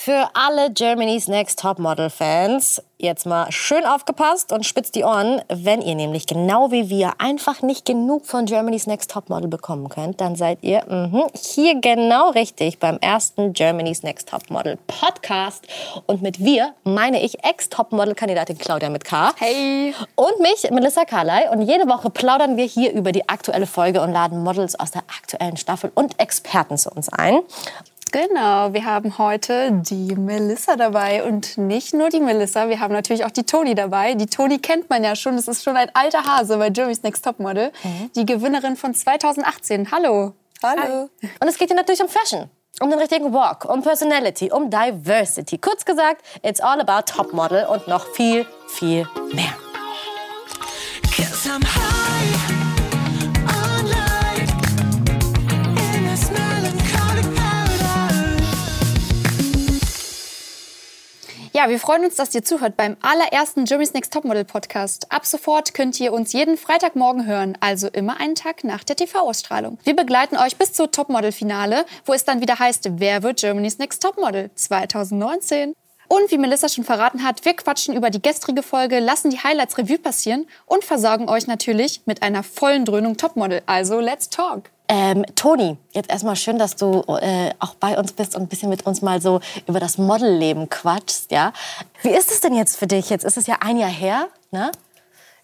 Für alle Germany's Next Topmodel Fans, jetzt mal schön aufgepasst und spitzt die Ohren. Wenn ihr nämlich genau wie wir einfach nicht genug von Germany's Next Topmodel bekommen könnt, dann seid ihr mh, hier genau richtig beim ersten Germany's Next Topmodel Podcast. Und mit wir meine ich Ex-Topmodel-Kandidatin Claudia mit K. Hey. Und mich, Melissa Carley. Und jede Woche plaudern wir hier über die aktuelle Folge und laden Models aus der aktuellen Staffel und Experten zu uns ein. Genau, wir haben heute die Melissa dabei und nicht nur die Melissa, wir haben natürlich auch die Toni dabei. Die Toni kennt man ja schon, das ist schon ein alter Hase bei Jeremy's Next Topmodel, mhm. die Gewinnerin von 2018. Hallo. Hallo. Und es geht hier natürlich um Fashion. Um den richtigen Walk, um Personality, um Diversity. Kurz gesagt, it's all about Topmodel und noch viel, viel mehr. Ja, wir freuen uns, dass ihr zuhört beim allerersten Jeremy's Next Topmodel Podcast. Ab sofort könnt ihr uns jeden Freitagmorgen hören, also immer einen Tag nach der TV-Ausstrahlung. Wir begleiten euch bis zur Topmodel-Finale, wo es dann wieder heißt, wer wird Germany's Next Topmodel 2019? Und wie Melissa schon verraten hat, wir quatschen über die gestrige Folge, lassen die Highlights Revue passieren und versorgen euch natürlich mit einer vollen Dröhnung Topmodel. Also let's talk! Ähm, Toni, jetzt erstmal schön, dass du äh, auch bei uns bist und ein bisschen mit uns mal so über das Modelleben quatschst, ja? Wie ist es denn jetzt für dich? Jetzt ist es ja ein Jahr her, ne?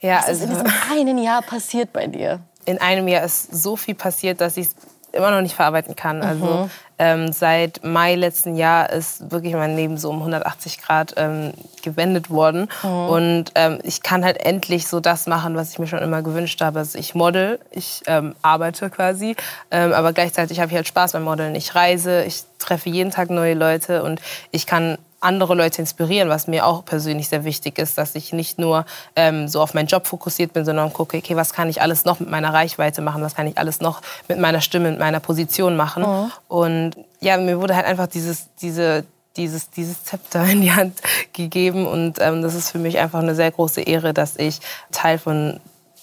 Ja, Was also ist in diesem einen Jahr passiert bei dir? In einem Jahr ist so viel passiert, dass ich es immer noch nicht verarbeiten kann. Also mhm. Ähm, seit Mai letzten Jahr ist wirklich mein Leben so um 180 Grad ähm, gewendet worden. Mhm. Und ähm, ich kann halt endlich so das machen, was ich mir schon immer gewünscht habe. Also ich model, ich ähm, arbeite quasi, ähm, aber gleichzeitig habe ich halt Spaß beim Modeln. Ich reise, ich treffe jeden Tag neue Leute und ich kann andere Leute inspirieren, was mir auch persönlich sehr wichtig ist, dass ich nicht nur ähm, so auf meinen Job fokussiert bin, sondern gucke, okay, was kann ich alles noch mit meiner Reichweite machen, was kann ich alles noch mit meiner Stimme, mit meiner Position machen. Mhm. Und ja, mir wurde halt einfach dieses, diese, dieses, dieses Zepter in die Hand gegeben und ähm, das ist für mich einfach eine sehr große Ehre, dass ich Teil von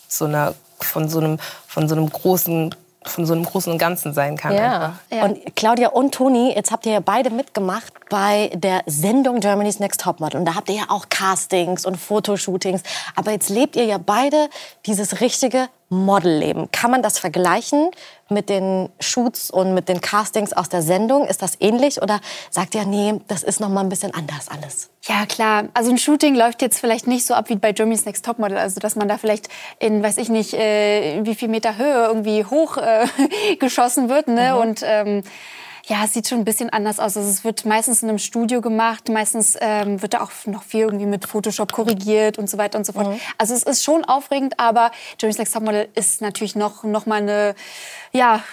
so einer von so einem von so einem großen von so einem großen und Ganzen sein kann. Ja. ja. Und Claudia und Toni, jetzt habt ihr ja beide mitgemacht bei der Sendung Germany's Next Topmodel. Und da habt ihr ja auch Castings und Fotoshootings. Aber jetzt lebt ihr ja beide dieses richtige Modelleben. Kann man das vergleichen mit den Shoots und mit den Castings aus der Sendung? Ist das ähnlich oder sagt ihr, nee, das ist noch mal ein bisschen anders alles? Ja, klar. Also ein Shooting läuft jetzt vielleicht nicht so ab wie bei Germany's Next Topmodel. Also dass man da vielleicht in, weiß ich nicht, äh, wie viel Meter Höhe irgendwie hoch äh, geschossen wird. Ne? Mhm. Und ähm, ja, es sieht schon ein bisschen anders aus. Also es wird meistens in einem Studio gemacht. Meistens ähm, wird da auch noch viel irgendwie mit Photoshop korrigiert und so weiter und so fort. Mhm. Also es ist schon aufregend, aber Jeremy's Next Topmodel ist natürlich noch, noch mal eine, ja,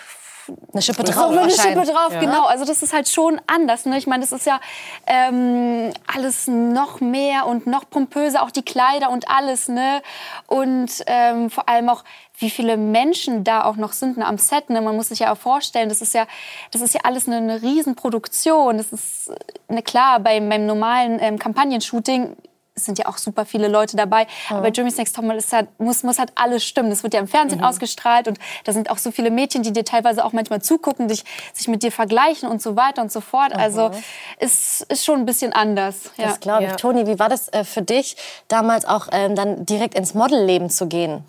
eine Schippe drauf. Eine Schippe drauf, ja. genau. Also das ist halt schon anders. Ne? Ich meine, das ist ja ähm, alles noch mehr und noch pompöser, auch die Kleider und alles. Ne? Und ähm, vor allem auch, wie viele Menschen da auch noch sind ne, am Set. Ne? Man muss sich ja auch vorstellen, das ist ja, das ist ja alles eine, eine Riesenproduktion. Das ist, ne, klar, beim, beim normalen ähm, Kampagnenshooting es sind ja auch super viele Leute dabei. Mhm. Aber bei Jimmy's Next Topmodel halt, muss, muss halt alles stimmen. Das wird ja im Fernsehen mhm. ausgestrahlt und da sind auch so viele Mädchen, die dir teilweise auch manchmal zugucken, dich, sich mit dir vergleichen und so weiter und so fort. Mhm. Also es ist schon ein bisschen anders. Ja. Das glaube ich. Ja. Toni, wie war das äh, für dich, damals auch ähm, dann direkt ins Modelleben zu gehen?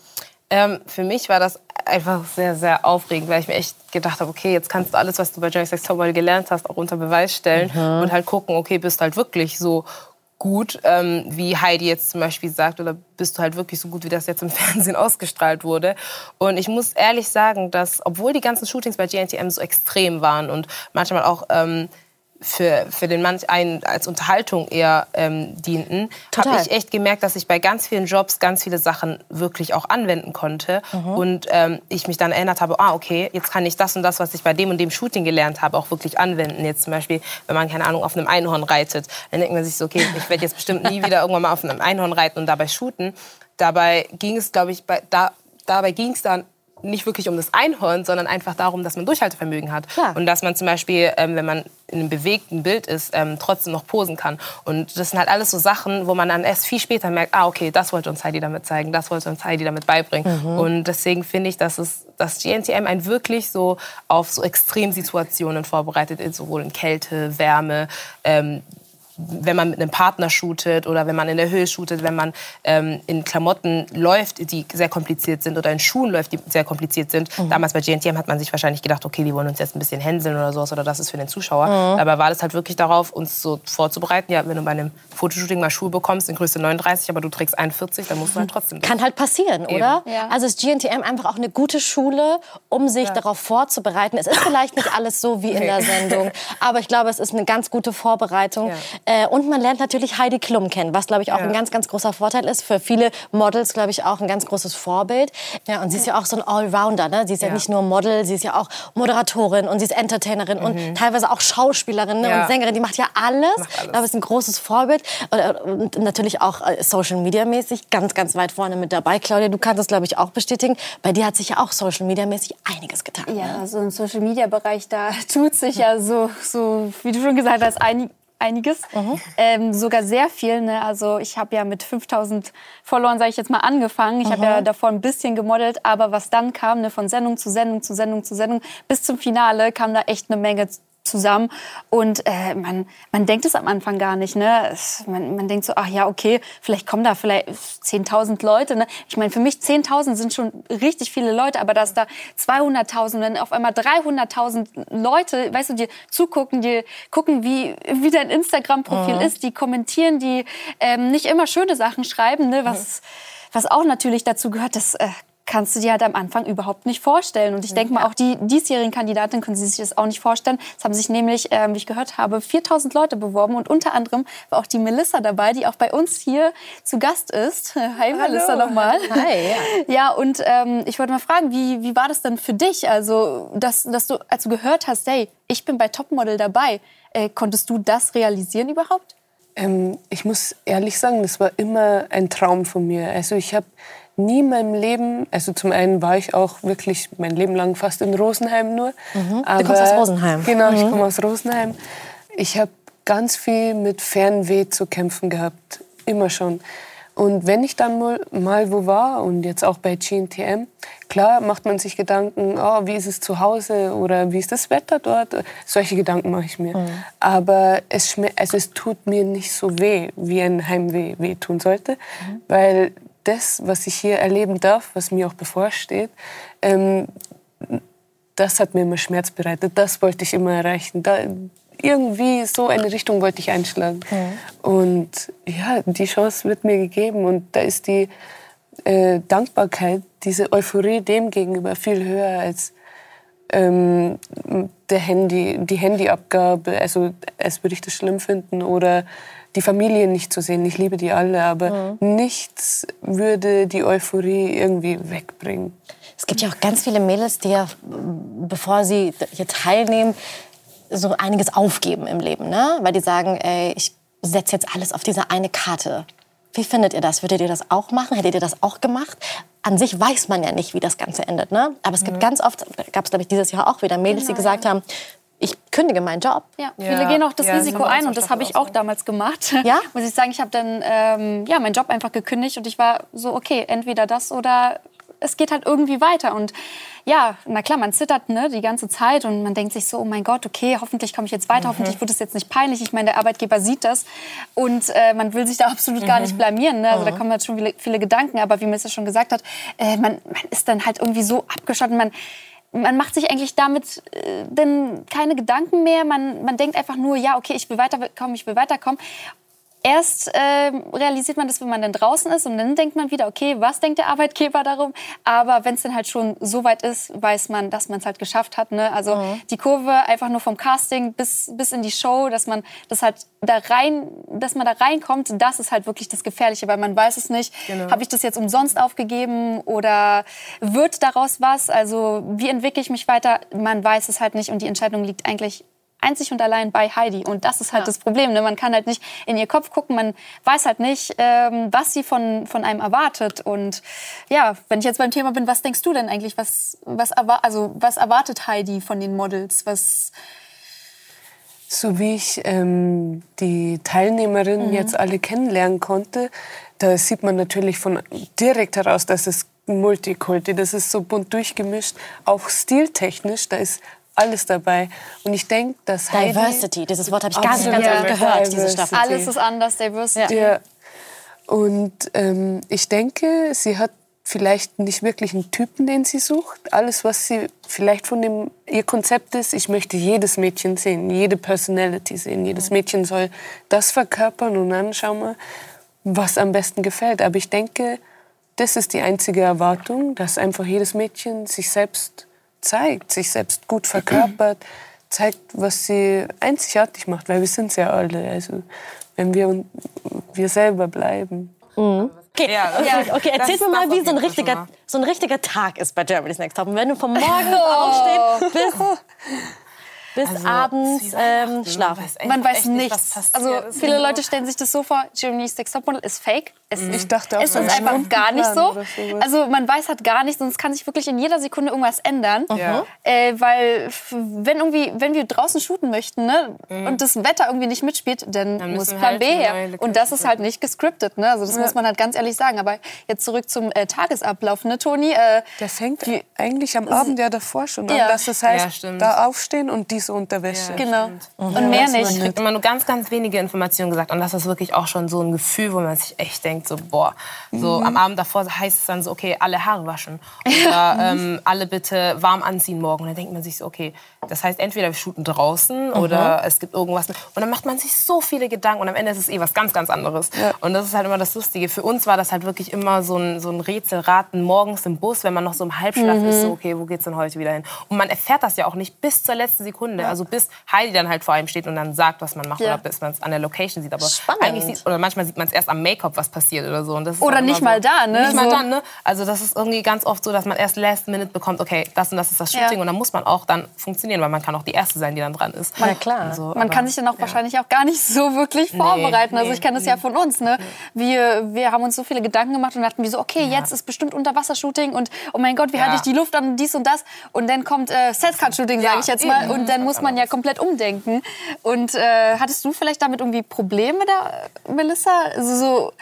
Ähm, für mich war das einfach sehr, sehr aufregend, weil ich mir echt gedacht habe, okay, jetzt kannst du alles, was du bei Jerry's Next Topmodel gelernt hast, auch unter Beweis stellen mhm. und halt gucken, okay, bist halt wirklich so gut, ähm, wie Heidi jetzt zum Beispiel sagt, oder bist du halt wirklich so gut, wie das jetzt im Fernsehen ausgestrahlt wurde. Und ich muss ehrlich sagen, dass, obwohl die ganzen Shootings bei GNTM so extrem waren und manchmal auch ähm, für, für den manch einen als Unterhaltung eher ähm, dienten, habe ich echt gemerkt, dass ich bei ganz vielen Jobs ganz viele Sachen wirklich auch anwenden konnte. Mhm. Und ähm, ich mich dann erinnert habe, ah, okay, jetzt kann ich das und das, was ich bei dem und dem Shooting gelernt habe, auch wirklich anwenden. Jetzt zum Beispiel, wenn man, keine Ahnung, auf einem Einhorn reitet, dann denkt man sich so, okay, ich werde jetzt bestimmt nie wieder irgendwann mal auf einem Einhorn reiten und dabei shooten. Dabei ging es, glaube ich, bei, da, dabei ging es dann nicht wirklich um das Einhorn, sondern einfach darum, dass man Durchhaltevermögen hat. Klar. Und dass man zum Beispiel, ähm, wenn man in einem bewegten Bild ist, ähm, trotzdem noch posen kann. Und das sind halt alles so Sachen, wo man dann erst viel später merkt, ah, okay, das wollte uns Heidi damit zeigen, das wollte uns Heidi damit beibringen. Mhm. Und deswegen finde ich, dass es dass GNTM einen wirklich so auf so Extremsituationen vorbereitet ist, sowohl in Kälte, Wärme, ähm, wenn man mit einem Partner shootet oder wenn man in der Höhe shootet, wenn man ähm, in Klamotten läuft, die sehr kompliziert sind oder in Schuhen läuft, die sehr kompliziert sind. Mhm. Damals bei GNTM hat man sich wahrscheinlich gedacht, okay, die wollen uns jetzt ein bisschen hänseln oder sowas oder das ist für den Zuschauer. Mhm. Dabei war das halt wirklich darauf, uns so vorzubereiten. Ja, wenn du bei einem Fotoshooting mal Schuhe bekommst in Größe 39, aber du trägst 41, dann musst du halt trotzdem. Kann halt passieren, oder? Ja. Also ist GNTM einfach auch eine gute Schule, um sich darauf vorzubereiten. Es ist vielleicht nicht alles so wie in der Sendung, aber ich glaube, es ist eine ganz gute Vorbereitung. Ja. Äh, und man lernt natürlich Heidi Klum kennen, was, glaube ich, auch Ja. ein ganz, ganz großer Vorteil ist. Für viele Models, glaube ich, auch ein ganz großes Vorbild. Ja, und sie ist ja auch so ein Allrounder. Ne? Sie ist ja. Ja. nicht nur Model, sie ist ja auch Moderatorin und sie ist Entertainerin und teilweise auch Schauspielerin ne? Mhm. Und Sängerin. Die macht ja alles. Macht alles. Ich glaube, ist ein großes Vorbild. Und, und natürlich auch äh, Social Media mäßig ganz, ganz weit vorne mit dabei. Claudia, du kannst das, glaube ich, auch bestätigen. Bei dir hat sich ja auch Social Media mäßig einiges getan. Ja, ne? also im Social Media Bereich, da tut sich ja so, so wie du schon gesagt hast, einig, einiges. Ähm, sogar sehr viel. Ne? Also ich habe ja mit 5000 Followern, sage ich jetzt mal, angefangen. Ich habe ja davor ein bisschen gemodelt, aber was dann kam, ne, von Sendung zu Sendung zu Sendung zu Sendung bis zum Finale, kam da echt eine Menge zusammen und äh, man, man denkt es am Anfang gar nicht. Ne? Es, man, man denkt so, ach ja, okay, vielleicht kommen da vielleicht 10.000 Leute. Ne? Ich meine, für mich 10.000 sind schon richtig viele Leute, aber dass da 200.000, wenn auf einmal 300.000 Leute, weißt du, die zugucken, die gucken, wie, wie dein Instagram-Profil ist, die kommentieren, die ähm, nicht immer schöne Sachen schreiben, ne? was, was auch natürlich dazu gehört, dass äh, kannst du dir halt am Anfang überhaupt nicht vorstellen. Und ich denke mal, auch die diesjährigen Kandidatinnen können sich das auch nicht vorstellen. Es haben sich nämlich, ähm, wie ich gehört habe, 4000 Leute beworben und unter anderem war auch die Melissa dabei, die auch bei uns hier zu Gast ist. Hi Melissa nochmal. Hi, ja. Ja, und ähm, ich wollte mal fragen, wie, wie war das denn für dich? Also, dass, dass du, als du gehört hast, hey, ich bin bei Topmodel dabei, äh, konntest du das realisieren überhaupt? Ähm, ich muss ehrlich sagen, das war immer ein Traum von mir. Also ich habe nie in meinem Leben, also zum einen war ich auch wirklich mein Leben lang fast in Rosenheim nur. Aber, Mhm. kommst aus Rosenheim. Genau, ich komme aus Rosenheim. Ich habe ganz viel mit Fernweh zu kämpfen gehabt, immer schon. Und wenn ich dann mal, mal wo war und jetzt auch bei GNTM, klar macht man sich Gedanken, oh, wie ist es zu Hause oder wie ist das Wetter dort? Solche Gedanken mache ich mir. Aber es, also es tut mir nicht so weh, wie ein Heimweh weh tun sollte, weil das, was ich hier erleben darf, was mir auch bevorsteht, ähm, das hat mir immer Schmerz bereitet. Das wollte ich immer erreichen. Da, irgendwie so eine Richtung wollte ich einschlagen. Und ja, die Chance wird mir gegeben. Und da ist die äh, Dankbarkeit, diese Euphorie dem gegenüber viel höher als ähm, der Handy, die Handyabgabe. Also als würde ich das schlimm finden oder die Familie nicht zu sehen. Ich liebe die alle, aber nichts würde die Euphorie irgendwie wegbringen. Es gibt ja auch ganz viele Mädels, die ja, bevor sie hier teilnehmen, so einiges aufgeben im Leben, ne? Weil die sagen, ey, ich setze jetzt alles auf diese eine Karte. Wie findet ihr das? Würdet ihr das auch machen? Hättet ihr das auch gemacht? An sich weiß man ja nicht, wie das Ganze endet, ne? Aber es gibt ganz oft, gab es glaube ich dieses Jahr auch wieder Mädels, die gesagt haben, ich kündige meinen Job. Ja, Ja. viele gehen auch das Ja, Risiko ein und das habe ich auch damals gemacht. Ja? Muss ich sagen, ich habe dann ähm, ja, meinen Job einfach gekündigt und ich war so, okay, entweder das oder es geht halt irgendwie weiter. Und ja, na klar, man zittert ne, die ganze Zeit und man denkt sich so, oh mein Gott, okay, hoffentlich komme ich jetzt weiter, hoffentlich wird es jetzt nicht peinlich. Ich meine, der Arbeitgeber sieht das und äh, man will sich da absolut gar nicht blamieren. Ne? Also da kommen halt schon viele, viele Gedanken, aber wie Melissa schon gesagt hat, äh, man, man ist dann halt irgendwie so abgeschottet, man man macht sich eigentlich damit äh, denn keine Gedanken mehr. Man, man denkt einfach nur, ja, okay, ich will weiterkommen, ich will weiterkommen. Erst ähm, realisiert man das, wenn man dann draußen ist und dann denkt man wieder, okay, was denkt der Arbeitgeber darum? Aber wenn es dann halt schon so weit ist, weiß man, dass man es halt geschafft hat. Ne? Also die Kurve einfach nur vom Casting bis, bis in die Show, dass man das halt da rein, dass man da reinkommt, das ist halt wirklich das Gefährliche, weil man weiß es nicht. Habe ich das jetzt umsonst aufgegeben oder wird daraus was? Also wie entwickle ich mich weiter? Man weiß es halt nicht und die Entscheidung liegt eigentlich einzig und allein bei Heidi. Und das ist halt ja. das Problem. Ne? Man kann halt nicht in ihr Kopf gucken, man weiß halt nicht, ähm, was sie von, von einem erwartet. Und ja, wenn ich jetzt beim Thema bin, was denkst du denn eigentlich? Was, was, also, was erwartet Heidi von den Models? Was, so wie ich ähm, die Teilnehmerinnen mhm. jetzt alle kennenlernen konnte, da sieht man natürlich von direkt heraus, dass es Multikulti, das ist so bunt durchgemischt, auch stiltechnisch, da ist alles dabei. Und ich denke, dass Heidi Diversity, dieses Wort habe ich ganz, ganz oft gehört, diese Staffel. Alles ist anders, Diversity. Ja. ja. Und ähm, ich denke, sie hat vielleicht nicht wirklich einen Typen, den sie sucht. Alles, was sie vielleicht von dem ihr Konzept ist, ich möchte jedes Mädchen sehen, jede Personality sehen. Jedes Mädchen soll das verkörpern und dann schauen wir, was am besten gefällt. Aber ich denke, das ist die einzige Erwartung, dass einfach jedes Mädchen sich selbst zeigt, sich selbst gut verkörpert, zeigt, was sie einzigartig macht, weil wir sind ja alle. Also wenn wir wir selber bleiben. Mhm. Okay, ja, okay, okay. erzähl mir mal, wie so ein, richtiger, so ein richtiger Tag ist bei Germany's Next Top. Und wenn du vom Morgen oh. aufstehst bis bis also, abends ähm, schlafen. Man weiß, nichts. Nicht, also viele Leute stellen sich das so vor, Germany's Next Topmodel ist fake. Es ich dachte auch, ist das einfach gar nicht so. Also man weiß halt gar nichts und es kann sich wirklich in jeder Sekunde irgendwas ändern. Ja. Äh, weil wenn irgendwie, wenn wir draußen shooten möchten ne, mhm. und das Wetter irgendwie nicht mitspielt, dann, dann muss Plan halt B her. Und das ist halt nicht gescriptet. Ne? Also das ja. muss man halt ganz ehrlich sagen. Aber jetzt zurück zum äh, Tagesablauf, ne, Toni? Äh, Der fängt wie, eigentlich am Abend ja davor schon an. Ja. Dass es heißt, ja, da aufstehen und diese Unterwäsche. genau. Mhm. Und mehr nicht. Ich kriege immer nur ganz, ganz wenige Informationen gesagt. Und das ist wirklich auch schon so ein Gefühl, wo man sich echt denkt, denkt so, boah, so mhm. am Abend davor heißt es dann so, okay, alle Haare waschen. Oder ähm, alle bitte warm anziehen morgen. Und dann denkt man sich so, okay, das heißt entweder wir shooten draußen mhm. oder es gibt irgendwas. Und dann macht man sich so viele Gedanken und am Ende ist es eh was ganz, ganz anderes. Ja. Und das ist halt immer das Lustige. Für uns war das halt wirklich immer so ein, so ein Rätselraten morgens im Bus, wenn man noch so im Halbschlaf mhm. ist, so, okay, wo geht's denn heute wieder hin? Und man erfährt das ja auch nicht bis zur letzten Sekunde. Ja. Also bis Heidi dann halt vor einem steht und dann sagt, was man macht ja. oder bis man es an der Location sieht. Aber Spannend. eigentlich sieht, oder manchmal sieht man es erst am Make-up, was passiert oder so. oder nicht so, mal da, ne? Nicht so. mal dann, ne? Also das ist irgendwie ganz oft so, dass man erst last minute bekommt, okay, das und das ist das Shooting und dann muss man auch dann funktionieren, weil man kann auch die erste sein, die dann dran ist. Ja, klar. So, man kann sich dann auch ja. wahrscheinlich auch gar nicht so wirklich vorbereiten. Nee, also ich kenne das nee. ja von uns. Ne? Wir, wir haben uns so viele Gedanken gemacht und dachten wir so, okay, ja. jetzt ist bestimmt Unterwassershooting und oh mein Gott, wie ja. halte ich die Luft an dies und das. Und dann kommt äh, Setcard-Shooting, sage ich jetzt mal. Und dann muss man ja komplett umdenken. Und äh, hattest du vielleicht damit irgendwie Probleme da, Melissa? Also so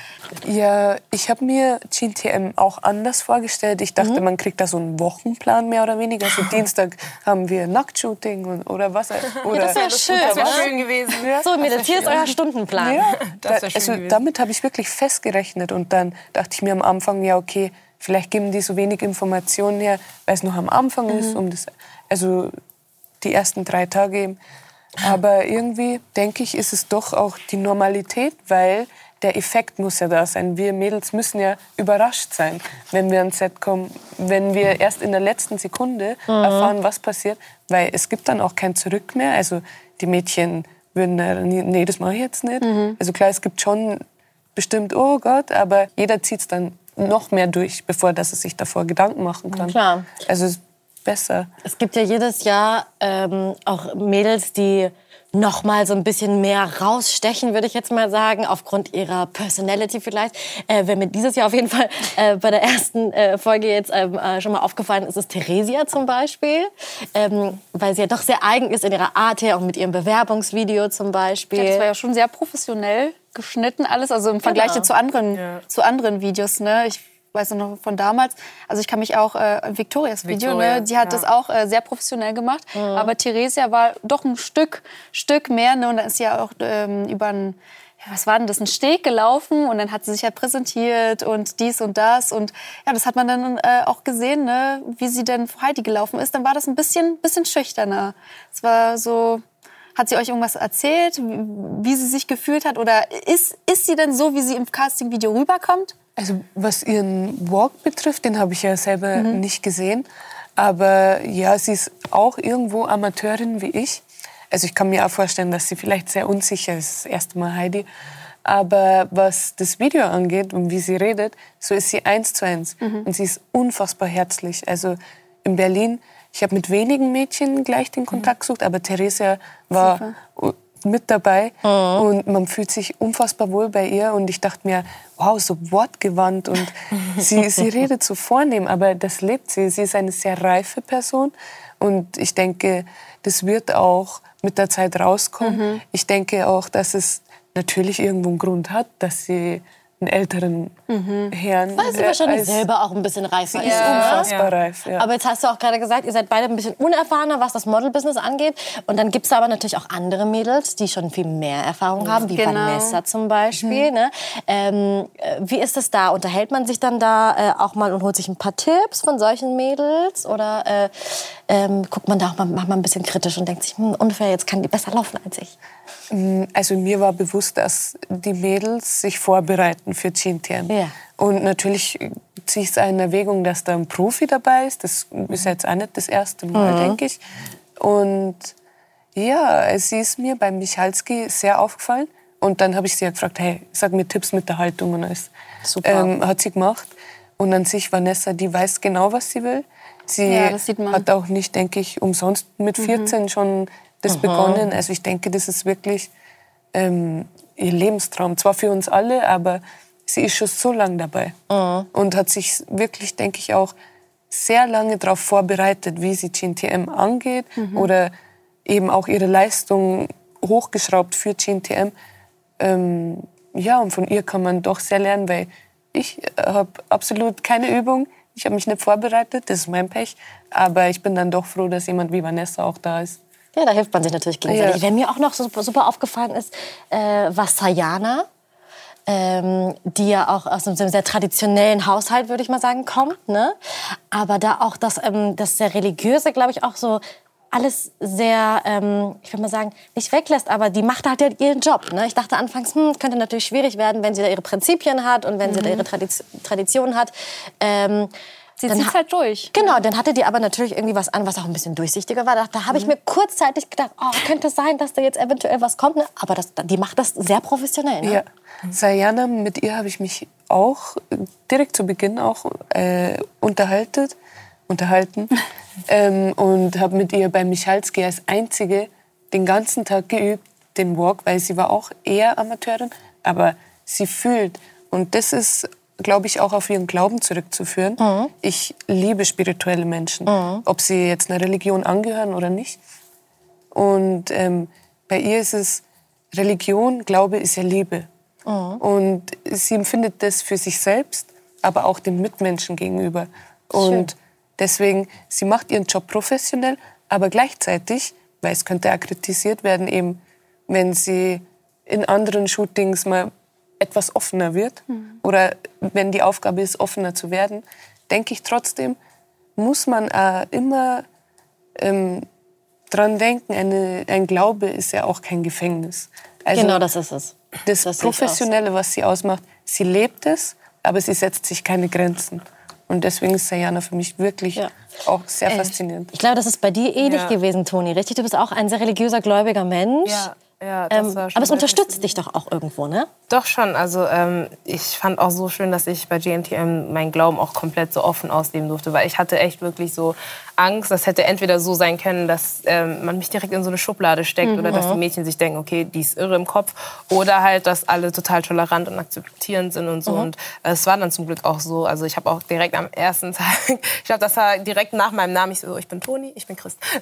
ja, ich habe mir GTM auch anders vorgestellt. Ich dachte, mhm. man kriegt da so einen Wochenplan mehr oder weniger. Also Dienstag haben wir Nacktshooting oder was. Oder ja, das wäre schön. Das wäre schön gewesen. Ja. So, Mädels, hier ist euer Stundenplan. Ja, da, also, damit habe ich wirklich festgerechnet. Und dann dachte ich mir am Anfang, ja, okay, vielleicht geben die so wenig Informationen her, weil es noch am Anfang mhm. ist. Um das, also die ersten drei Tage eben. Aber irgendwie, denke ich, ist es doch auch die Normalität, weil der Effekt muss ja da sein. Wir Mädels müssen ja überrascht sein, wenn wir ans Set kommen, wenn wir erst in der letzten Sekunde mhm. erfahren, was passiert, weil es gibt dann auch kein Zurück mehr. Also die Mädchen würden, nee, das mache ich jetzt nicht. Mhm. Also klar, es gibt schon bestimmt, oh Gott, aber jeder zieht es dann noch mehr durch, bevor dass er sich davor Gedanken machen kann. Klar. Also es besser. Es gibt ja jedes Jahr ähm, auch Mädels, die noch mal so ein bisschen mehr rausstechen, würde ich jetzt mal sagen, aufgrund ihrer Personality vielleicht. Äh, wenn mir dieses Jahr auf jeden Fall äh, bei der ersten äh, Folge jetzt ähm, äh, schon mal aufgefallen ist, ist Theresia zum Beispiel, ähm, weil sie ja doch sehr eigen ist in ihrer Art her, auch mit ihrem Bewerbungsvideo zum Beispiel. Ja, das war ja schon sehr professionell geschnitten alles, also im Vergleich genau. zu anderen ja. zu anderen Videos. Ne? Ich weiß noch von damals. Also ich kann mich auch äh, Victorias Video, Victoria, ne, die hat ja. das auch äh, sehr professionell gemacht. Mhm. Aber Theresia war doch ein Stück, Stück mehr. Ne, und da ist sie ja auch ähm, über ein was war denn das, ein Steg gelaufen und dann hat sie sich ja präsentiert und dies und das und ja, das hat man dann äh, auch gesehen, ne, wie sie denn vor Heidi gelaufen ist. Dann war das ein bisschen, bisschen schüchterner. Es war so, hat sie euch irgendwas erzählt, wie, wie sie sich gefühlt hat oder ist, ist sie denn so, wie sie im Casting-Video rüberkommt? Also was ihren Walk betrifft, den habe ich ja selber mhm. nicht gesehen. Aber ja, sie ist auch irgendwo Amateurin wie ich. Also ich kann mir auch vorstellen, dass sie vielleicht sehr unsicher ist, das erste Mal Heidi. Aber was das Video angeht und wie sie redet, so ist sie eins zu eins. Mhm. Und sie ist unfassbar herzlich. Also in Berlin, ich habe mit wenigen Mädchen gleich den Kontakt gesucht, aber Theresia war Super. Mit dabei mhm. und man fühlt sich unfassbar wohl bei ihr und ich dachte mir, wow, so wortgewandt und sie, sie redet so vornehm, aber das lebt sie. Sie ist eine sehr reife Person und ich denke, das wird auch mit der Zeit rauskommen. Mhm. Ich denke auch, dass es natürlich irgendwo einen Grund hat, dass sie einen älteren mhm. Herrn. Weil sie wahrscheinlich selber auch ein bisschen reifer ist. Ja. Unfassbar ja. reif. Ja. Aber jetzt hast du auch gerade gesagt, ihr seid beide ein bisschen unerfahrener, was das Model-Business angeht. Und dann gibt es aber natürlich auch andere Mädels, die schon viel mehr Erfahrung haben, wie genau. Vanessa zum Beispiel. Mhm. Ne? Ähm, äh, wie ist es da? Unterhält man sich dann da äh, auch mal und holt sich ein paar Tipps von solchen Mädels? Oder äh, ähm, guckt man da auch mal, macht man ein bisschen kritisch und denkt sich, hm, unfair, jetzt kann die besser laufen als ich? Mm, also mir war bewusst, dass die Mädels sich vorbereiten für GNTM. Ja. Und natürlich ziehe ich es in Erwägung, dass da ein Profi dabei ist. Das ist jetzt auch nicht das erste Mal, mhm. denke ich. Und ja, sie ist mir beim Michalski sehr aufgefallen. Und dann habe ich sie ja gefragt, hey, sag mir Tipps mit der Haltung und alles. Super. Ähm, hat sie gemacht. Und an sich, Vanessa, die weiß genau, was sie will. Sie ja, hat auch nicht, denke ich, umsonst mit 14 mhm. schon das Aha. begonnen. Also ich denke, das ist wirklich ähm, ihr Lebenstraum. Zwar für uns alle, aber sie ist schon so lange dabei Aha. und hat sich wirklich, denke ich, auch sehr lange darauf vorbereitet, wie sie GNTM angeht mhm. oder eben auch ihre Leistung hochgeschraubt für GNTM. Ähm, ja, und von ihr kann man doch sehr lernen, weil ich habe absolut keine Übung. Ich habe mich nicht vorbereitet, das ist mein Pech. Aber ich bin dann doch froh, dass jemand wie Vanessa auch da ist. Ja, da hilft man sich natürlich gegenseitig. Ja. Wer mir auch noch super, super aufgefallen ist, äh, war Sayana. Ähm, die ja auch aus einem sehr traditionellen Haushalt, würde ich mal sagen, kommt. Ne? Aber da auch das, ähm, das sehr religiöse, glaube ich, auch so alles sehr, ähm, ich würde mal sagen, nicht weglässt, aber die macht halt ihren Job. Ne? Ich dachte anfangs, hm, könnte natürlich schwierig werden, wenn sie da ihre Prinzipien hat und wenn mhm. sie da ihre Tradition, Tradition hat. Ähm, Sie zieht halt durch. Genau, dann hatte die aber natürlich irgendwie was an, was auch ein bisschen durchsichtiger war. Da, da habe ich mhm. mir kurzzeitig gedacht, oh, könnte es sein, dass da jetzt eventuell was kommt. Ne? Aber das, die macht das sehr professionell. Ne? Ja. Sayana, mit ihr habe ich mich auch direkt zu Beginn auch äh, unterhalten, unterhalten ähm, und habe mit ihr bei Michalski als Einzige den ganzen Tag geübt, den Walk, weil sie war auch eher Amateurin, aber sie fühlt. Und das ist glaube ich, auch auf ihren Glauben zurückzuführen. Mhm. Ich liebe spirituelle Menschen, mhm. ob sie jetzt einer Religion angehören oder nicht. Und ähm, bei ihr ist es, Religion, Glaube ist ja Liebe. Mhm. Und sie empfindet das für sich selbst, aber auch den Mitmenschen gegenüber. Und Schön. deswegen, sie macht ihren Job professionell, aber gleichzeitig, weil es könnte auch kritisiert werden, eben, wenn sie in anderen Shootings mal etwas offener wird mhm. oder wenn die Aufgabe ist, offener zu werden, denke ich trotzdem, muss man äh, immer ähm, dran denken, eine, ein Glaube ist ja auch kein Gefängnis. Also genau, das ist es. Das, das Professionelle, was sie ausmacht, sie lebt es, aber sie setzt sich keine Grenzen. Und deswegen ist Sayana für mich wirklich ja. auch sehr äh, faszinierend. Ich glaube, das ist bei dir ähnlich ja. gewesen, Toni, richtig? Du bist auch ein sehr religiöser, gläubiger Mensch. Ja. Ja, ähm, aber es unterstützt dich doch auch irgendwo, ne? Doch schon. Also ähm, ich fand auch so schön, dass ich bei GNTM meinen Glauben auch komplett so offen ausleben durfte, weil ich hatte echt wirklich so Angst, das hätte entweder so sein können, dass ähm, man mich direkt in so eine Schublade steckt mhm. oder dass die Mädchen sich denken, okay, die ist irre im Kopf oder halt, dass alle total tolerant und akzeptierend sind und so. Mhm. Und äh, es war dann zum Glück auch so. Also ich habe auch direkt am ersten Tag, ich glaube, das war direkt nach meinem Namen, ich so, ich bin Toni, ich bin Christ.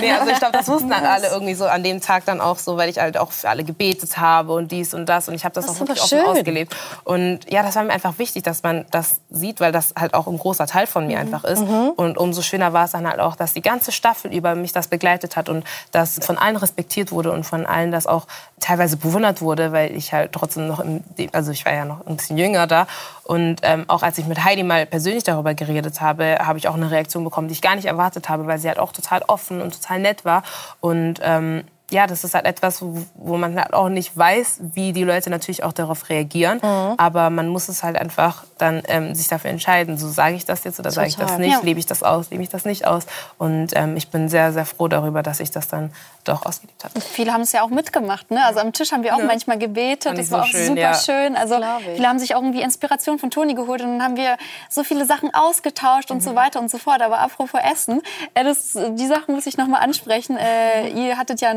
nee, also ich glaube, das wussten dann alle irgendwie so an dem Tag dann auch so, weil ich halt auch für alle gebetet habe und dies und das und ich habe das, das auch wirklich offen ausgelebt. Und ja, das war mir einfach wichtig, dass man das sieht, weil das halt auch ein großer Teil von mir mhm. einfach ist. Mhm. Und umso schöner war es dann halt auch, dass die ganze Staffel über mich das begleitet hat und dass von allen respektiert wurde und von allen das auch teilweise bewundert wurde, weil ich halt trotzdem noch, im, also ich war ja noch ein bisschen jünger da. Und ähm, auch als ich mit Heidi mal persönlich darüber geredet habe, habe ich auch eine Reaktion bekommen, die ich gar nicht erwartet habe, weil sie halt auch total offen und total nett war. Und ähm, ja, das ist halt etwas, wo, man halt auch nicht weiß, wie die Leute natürlich auch darauf reagieren. Mhm. Aber man muss es halt einfach dann ähm, sich dafür entscheiden. So sage ich das jetzt oder sage ich das nicht? Ja. Lebe ich das aus? Lebe ich das nicht aus? Und ähm, ich bin sehr, sehr froh darüber, dass ich das dann doch ausgelebt habe. Viele haben es ja auch mitgemacht. Ne? Also am Tisch haben wir auch ja. manchmal gebetet. Das war so auch schön, super ja. schön. Also viele haben sich auch irgendwie Inspiration von Toni geholt und dann haben wir so viele Sachen ausgetauscht mhm. und so mhm. weiter und so fort. Aber apropos Essen, äh, das, die Sachen muss ich noch mal ansprechen. Äh, ihr hattet ja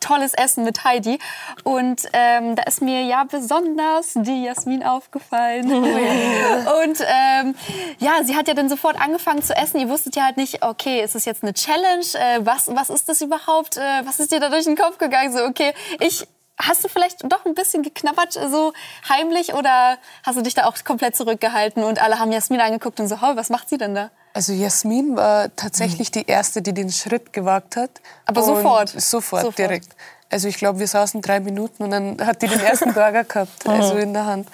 tolles Essen mit Heidi. Und ähm, da ist mir ja besonders die Jasmin aufgefallen. Und ähm, ja, sie hat ja dann sofort angefangen zu essen. Ihr wusstet ja halt nicht, okay, ist das jetzt eine Challenge? Äh, was, was ist das überhaupt? Äh, was ist dir da durch den Kopf gegangen? So, okay, ich Hast du vielleicht doch ein bisschen geknabbert, so heimlich, oder hast du dich da auch komplett zurückgehalten und alle haben Jasmin angeguckt und so, was macht sie denn da? Also Jasmin war tatsächlich die erste, die den Schritt gewagt hat. Aber sofort? sofort? Sofort, direkt. Also ich glaube, wir saßen drei Minuten und dann hat die den ersten Burger gehabt, also in der Hand.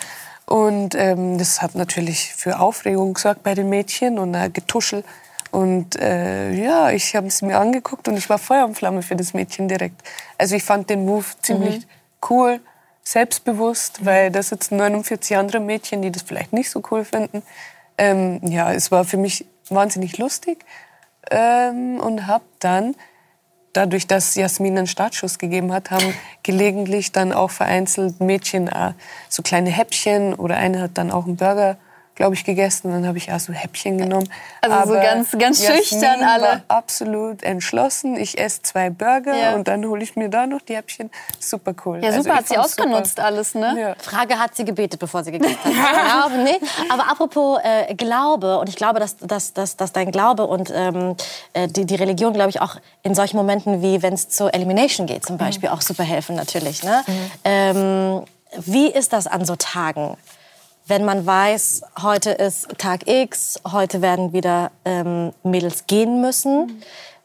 Und ähm, das hat natürlich für Aufregung gesorgt bei den Mädchen und äh, Getuschel. Und äh, ja, ich habe es mir angeguckt und ich war Feuer und Flamme für das Mädchen direkt. Also ich fand den Move ziemlich mhm. cool, selbstbewusst, weil da sitzen 49 andere Mädchen, die das vielleicht nicht so cool finden. Ähm, ja, es war für mich wahnsinnig lustig ähm, und habe dann, dadurch, dass Jasmin einen Startschuss gegeben hat, haben gelegentlich dann auch vereinzelt Mädchen äh, so kleine Häppchen oder eine hat dann auch einen Burger glaube ich, gegessen. Und dann habe ich auch so Häppchen genommen. Also Aber so ganz, ganz schüchtern alle. War absolut entschlossen. Ich esse zwei Burger ja. und dann hole ich mir da noch die Häppchen. Super cool. Ja, super, also hat sie ausgenutzt super. alles, ne? Ja. Frage, hat sie gebetet, bevor sie gegessen hat? glaube, nee. Aber apropos äh, Glaube, und ich glaube, dass, dass, dass, dass dein Glaube und ähm, äh, die, die Religion, glaube ich, auch in solchen Momenten wie wenn es zur Elimination geht zum Beispiel, mhm. auch super helfen natürlich. Ne? Mhm. Ähm, wie ist das an so Tagen? Wenn man weiß, heute ist Tag X, heute werden wieder ähm, Mädels gehen müssen.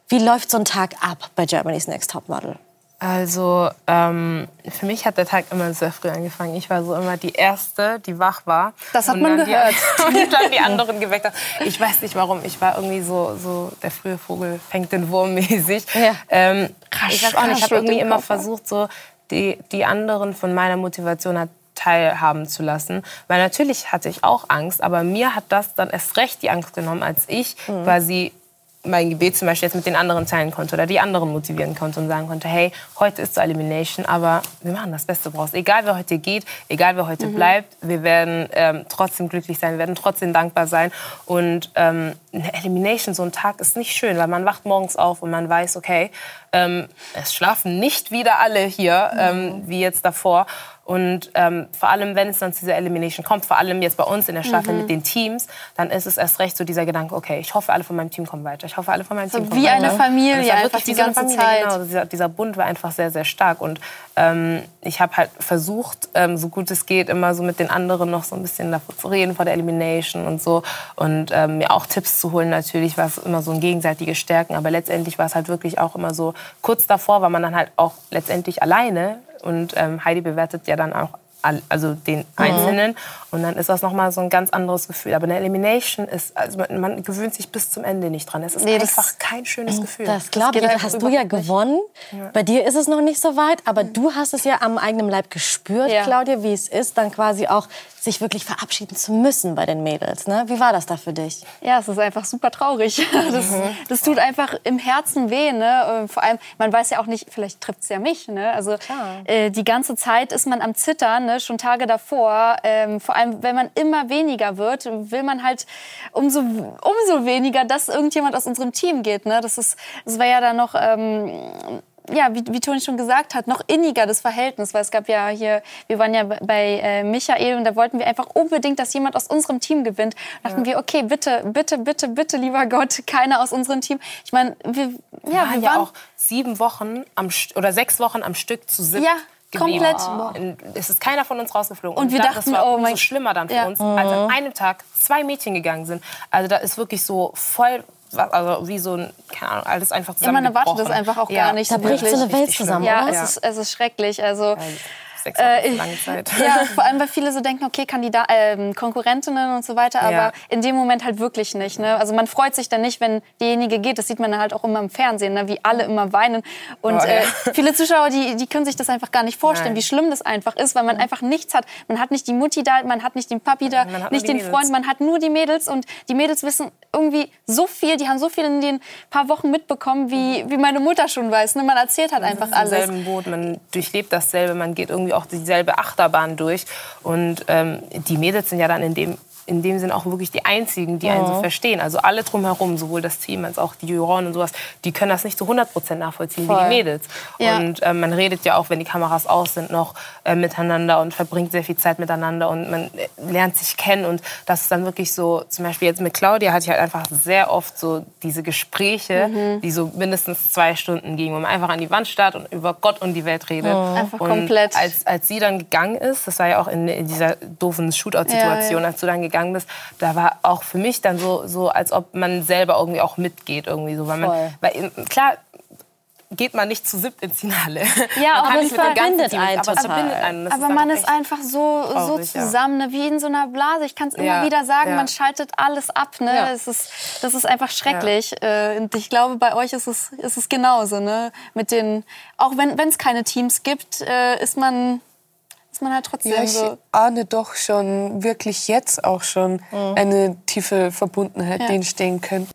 Wie läuft so ein Tag ab bei Germany's Next Topmodel? Also ähm, für mich hat der Tag immer sehr früh angefangen. Ich war so immer die Erste, die wach war. Das hat man gehört. Die, und dann die anderen geweckt hat. Ich weiß nicht warum. Ich war irgendwie so, so der frühe Vogel fängt den Wurm mäßig. Ja. Ähm, ich weiß auch nicht, ich habe irgendwie immer versucht, so die, die anderen von meiner Motivation hat teilhaben zu lassen. Weil natürlich hatte ich auch Angst, aber mir hat das dann erst recht die Angst genommen, als ich mhm. quasi mein Gebet zum Beispiel jetzt mit den anderen teilen konnte oder die anderen motivieren konnte und sagen konnte, hey, heute ist zur Elimination, aber wir machen das Beste draus. Egal wer heute geht, egal wer heute mhm. bleibt, wir werden ähm, trotzdem glücklich sein, wir werden trotzdem dankbar sein. Und ähm, eine Elimination, so ein Tag ist nicht schön, weil man wacht morgens auf und man weiß, okay, ähm, es schlafen nicht wieder alle hier, ähm, mhm. wie jetzt davor. Und ähm, vor allem, wenn es dann zu dieser Elimination kommt, vor allem jetzt bei uns in der Staffel mhm. mit den Teams, dann ist es erst recht so dieser Gedanke, okay, ich hoffe, alle von meinem Team kommen weiter. Ich hoffe, alle von meinem so Team kommen weiter. Wie eine Familie, einfach die ganze Familie, Zeit. Genau, dieser, dieser, Bund war einfach sehr, sehr stark. Und ähm, ich habe halt versucht, ähm, so gut es geht, immer so mit den anderen noch so ein bisschen davor zu reden, vor der Elimination und so. Und ähm, mir auch Tipps zu holen natürlich, war es immer so ein gegenseitiges Stärken. Aber letztendlich war es halt wirklich auch immer so, kurz davor war man dann halt auch letztendlich alleine. Und ähm, Heidi bewertet ja dann auch also den Einzelnen. Mhm. Und dann ist das nochmal so ein ganz anderes Gefühl. Aber eine Elimination ist, also man, man, gewöhnt sich bis zum Ende nicht dran. Es ist nee, einfach kein schönes Gefühl. Das glaube ich. Das hast du ja gewonnen. Ja. Bei dir ist es noch nicht so weit, aber mhm. du hast es ja am eigenen Leib gespürt, ja. Claudia, wie es ist, dann quasi auch sich wirklich verabschieden zu müssen bei den Mädels. Ne? Wie war das da für dich? Ja, es ist einfach super traurig. Das, mhm. das tut einfach im Herzen weh. Ne? Vor allem, man weiß ja auch nicht, vielleicht trifft es ja mich. Ne? Also äh, die ganze Zeit ist man am Zittern, ne? schon Tage davor. Ähm, vor allem, wenn man immer weniger wird, will man halt umso, umso weniger, dass irgendjemand aus unserem Team geht. Ne? Das, ist, das war ja dann noch... Ähm, ja, wie, wie Toni schon gesagt hat, noch inniger das Verhältnis, weil es gab ja hier, wir waren ja bei äh, Michael und da wollten wir einfach unbedingt, dass jemand aus unserem Team gewinnt. Da dachten ja. wir, okay, bitte, bitte, bitte, bitte, lieber Gott, keiner aus unserem Team. Ich meine, wir, ja, waren wir waren ja auch sieben Wochen am, oder sechs Wochen am Stück zu sieben. Ja. Geblieben. Komplett. Es ist keiner von uns rausgeflogen. Und, und wir dachten, das war oh umso schlimmer dann für ja. uns, als an einem Tag zwei Mädchen gegangen sind. Also da ist wirklich so voll also wie so ein, keine Ahnung, alles einfach zusammen. Ja, man erwartet das einfach auch ja. gar nicht. Da bricht so eine Welt zusammen, ja, oder? Es, ist, es ist schrecklich. Also, sechs Äh, lange Zeit. Ja, vor allem, weil viele so denken, okay, Kandida ähm, Konkurrentinnen und so weiter, aber Ja. in dem Moment halt wirklich nicht. Ne? Also man freut sich dann nicht, wenn diejenige geht. Das sieht man halt auch immer im Fernsehen, ne? wie alle immer weinen. Und Oh, ja. äh, viele Zuschauer, die, die können sich das einfach gar nicht vorstellen, Nein. wie schlimm das einfach ist, weil man einfach nichts hat. Man hat nicht die Mutti da, man hat nicht den Papi da, nicht den Mädels. Freund, man hat nur die Mädels und die Mädels wissen irgendwie so viel, die haben so viel in den paar Wochen mitbekommen, wie, wie meine Mutter schon weiß. Ne? Man erzählt halt einfach alles. selben Boot, man durchlebt dasselbe, man geht irgendwie auch dieselbe Achterbahn durch. Und ähm, die Mädels sind ja dann in dem, in dem Sinn auch wirklich die einzigen, die einen so verstehen. Also alle drumherum, sowohl das Team als auch die Juroren und sowas, die können das nicht zu 100 Prozent nachvollziehen wie Voll. die Mädels. Ja. Und ähm, man redet ja auch, wenn die Kameras aus sind, noch äh, miteinander und verbringt sehr viel Zeit miteinander und man äh, lernt sich kennen. Und das ist dann wirklich so, zum Beispiel jetzt mit Claudia hatte ich halt einfach sehr oft so diese Gespräche, Mhm. die so mindestens zwei Stunden gingen, wo man einfach an die Wand starrt und über Gott und die Welt redet. Einfach und komplett. Als, als sie dann gegangen ist, das war ja auch in, in dieser doofen Shootout-Situation, Ja, ja. als du dann gegangen bist, da war auch für mich dann so, so als ob man selber irgendwie auch mitgeht. Irgendwie so, weil man, Voll. weil, klar, geht man nicht zu siebt ins Finale. Ja, man aber es verbindet einen aber total. verbindet einen. Aber man ist einfach so, so zusammen, ne? wie in so einer Blase. Ich kann es immer Ja, wieder sagen, ja. man schaltet alles ab. Ne? Ja. Es ist, das ist einfach schrecklich. Äh, Und ich glaube, bei euch ist es, ist es genauso. Ne? Mit den, auch wenn es keine Teams gibt, äh, ist, man, ist man halt trotzdem Ja, ich so. ahne doch schon, wirklich jetzt auch schon, eine tiefe Verbundenheit, die entstehen könnte.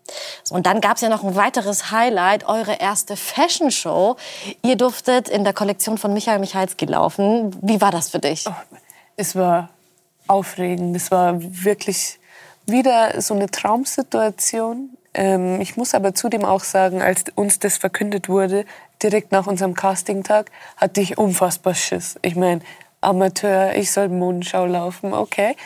Und dann gab es ja noch ein weiteres Highlight, eure erste Fashion Show. Ihr durftet in der Kollektion von Michael Michalski laufen. Wie war das für dich? Es war aufregend. Es war wirklich wieder so eine Traumsituation. Ähm, ich muss aber zudem auch sagen, als uns das verkündet wurde, direkt nach unserem Castingtag, hatte ich unfassbar Schiss. Ich meine, Amateur, ich soll Modenschau laufen, okay.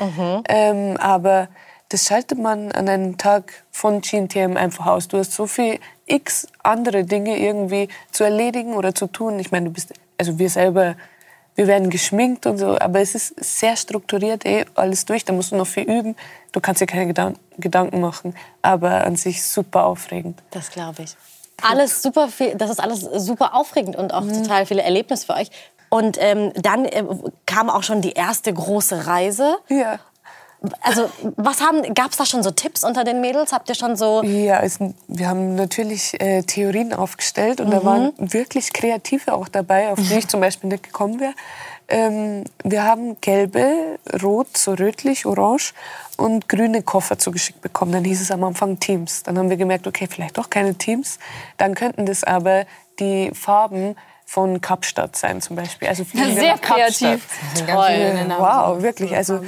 Ähm, aber das schaltet man an einem Tag von GNTM einfach aus. Du hast so viel x andere Dinge irgendwie zu erledigen oder zu tun. Ich meine, du bist, also wir selber wir werden geschminkt und so, aber es ist sehr strukturiert, eh, alles durch, da musst du noch viel üben. Du kannst dir keine Gedan Gedanken machen, aber an sich super aufregend. Das glaube ich. Alles super viel, das ist alles super aufregend und auch Mhm. total viele Erlebnisse für euch. Und ähm, dann äh, kam auch schon die erste große Reise. Ja. Also, was haben, gab es da schon so Tipps unter den Mädels? Habt ihr schon so, Ja, es, wir haben natürlich äh, Theorien aufgestellt und da waren wirklich Kreative auch dabei, auf die ich zum Beispiel nicht gekommen wäre. Ähm, wir haben gelbe, rot, so rötlich, orange und grüne Koffer zugeschickt bekommen. Dann hieß es am Anfang Teams. Dann haben wir gemerkt, okay, vielleicht doch keine Teams. Dann könnten das aber die Farben von Kapstadt sein zum Beispiel. Also fliegen wir Sehr Kapstadt. kreativ. Toll. Wow, wirklich. Also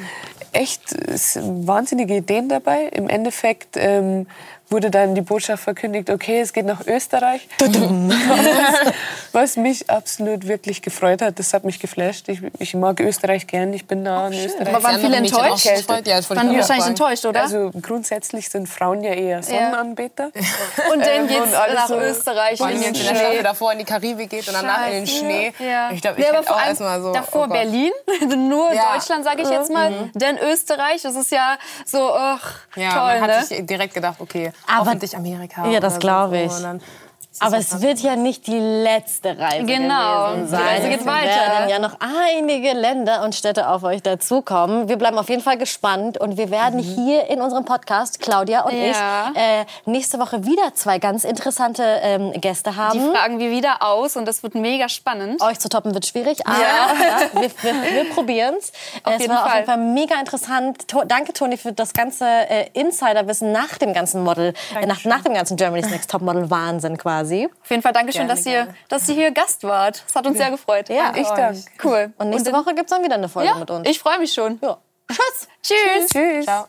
echt wahnsinnige Ideen dabei. Im Endeffekt ähm, wurde dann die Botschaft verkündigt, okay, es geht nach Österreich. was, was mich absolut wirklich gefreut hat, das hat mich geflasht. Ich, ich mag Österreich gern, ich bin da in Österreich. Aber waren viele enttäuscht? Ja, Waren wahrscheinlich enttäuscht, oder? Also grundsätzlich sind Frauen ja eher Sonnenanbeter. und dann ähm, geht's und nach so- Österreich. In den Schnee. Staffel davor in die Karibik geht und danach in den Scheiße. Schnee. Ja. Ich glaube, ich Ja, aber hätte vor auch erstmal so. Davor oh. Berlin, nur Ja. Deutschland, sage ich jetzt mal. Denn Österreich, das ist ja so, ach, Ja, toll, man ne? hat sich direkt gedacht, okay, Aber- hoffentlich Amerika. Ja, das oder glaub so. Aber es wird ja nicht die letzte Reise Genau. gewesen Die sein. Reise geht Es weiter. werden ja noch einige Länder und Städte auf euch dazukommen. Wir bleiben auf jeden Fall gespannt und wir werden hier in unserem Podcast, Claudia und Ja. ich, äh, nächste Woche wieder zwei ganz interessante ähm, Gäste Die haben. fragen wir wieder aus und das wird mega spannend. Euch zu toppen wird schwierig, aber ja. wir, wir, wir probieren es. Es war auf Fall. jeden Fall mega interessant. To danke, Toni, für das ganze äh, Insiderwissen nach dem ganzen Model, äh, nach, nach dem ganzen Germany's Next Top Model Wahnsinn quasi. Auf jeden Fall Dankeschön, Gerne, dass, ihr, gerne. dass ihr hier Gast wart. Das hat uns sehr gefreut. Ja. Ich danke. Cool. Und nächste Woche gibt es dann wieder eine Folge Ja, mit uns. ich freue mich schon. ja. Tschüss. Tschüss. Tschüss. Ciao.